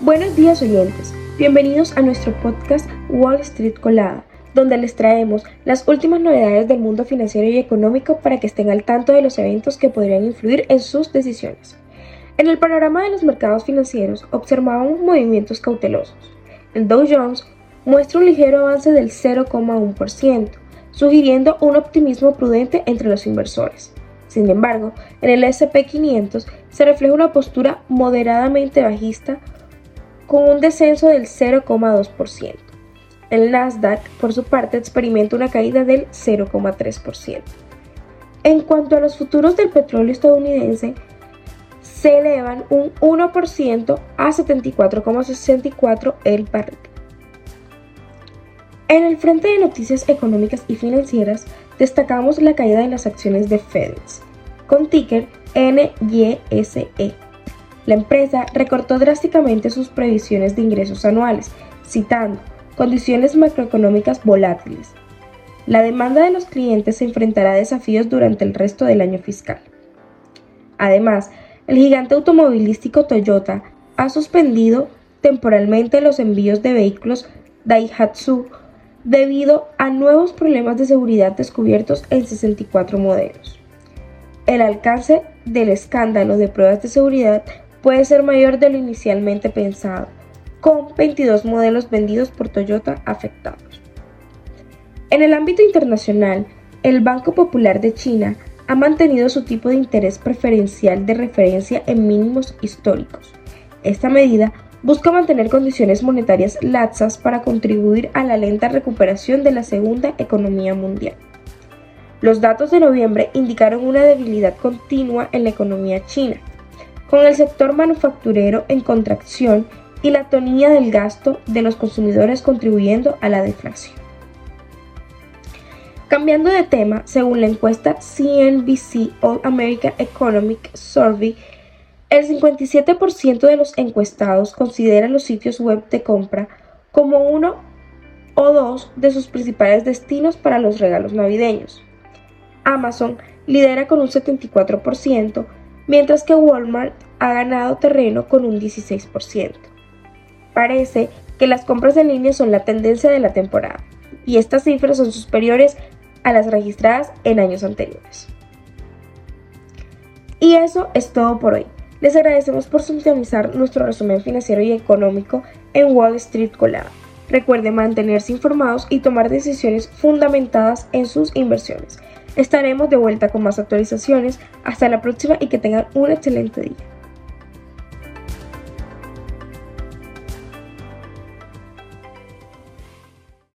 Buenos días oyentes, bienvenidos a nuestro podcast Wall Street Colada, donde les traemos las últimas novedades del mundo financiero y económico para que estén al tanto de los eventos que podrían influir en sus decisiones. En el panorama de los mercados financieros observamos movimientos cautelosos. El Dow Jones muestra un ligero avance del 0,1%, sugiriendo un optimismo prudente entre los inversores. Sin embargo, en el SP500 se refleja una postura moderadamente bajista con un descenso del 0,2%. El Nasdaq, por su parte, experimenta una caída del 0,3%. En cuanto a los futuros del petróleo estadounidense, se elevan un 1% a 74,64 el barril. En el frente de noticias económicas y financieras, destacamos la caída de las acciones de FedEx, con ticker NYSE la empresa recortó drásticamente sus previsiones de ingresos anuales, citando condiciones macroeconómicas volátiles. La demanda de los clientes se enfrentará a desafíos durante el resto del año fiscal. Además, el gigante automovilístico Toyota ha suspendido temporalmente los envíos de vehículos Daihatsu debido a nuevos problemas de seguridad descubiertos en 64 modelos. El alcance del escándalo de pruebas de seguridad puede ser mayor de lo inicialmente pensado, con 22 modelos vendidos por Toyota afectados. En el ámbito internacional, el Banco Popular de China ha mantenido su tipo de interés preferencial de referencia en mínimos históricos. Esta medida busca mantener condiciones monetarias laxas para contribuir a la lenta recuperación de la segunda economía mundial. Los datos de noviembre indicaron una debilidad continua en la economía china, con el sector manufacturero en contracción y la tonía del gasto de los consumidores contribuyendo a la deflación. Cambiando de tema, según la encuesta CNBC All American Economic Survey, el 57% de los encuestados considera los sitios web de compra como uno o dos de sus principales destinos para los regalos navideños. Amazon lidera con un 74%, mientras que Walmart ha ganado terreno con un 16%. Parece que las compras en línea son la tendencia de la temporada, y estas cifras son superiores a las registradas en años anteriores. Y eso es todo por hoy. Les agradecemos por sintonizar nuestro resumen financiero y económico en Wall Street Colada. Recuerden mantenerse informados y tomar decisiones fundamentadas en sus inversiones. Estaremos de vuelta con más actualizaciones. Hasta la próxima y que tengan un excelente día.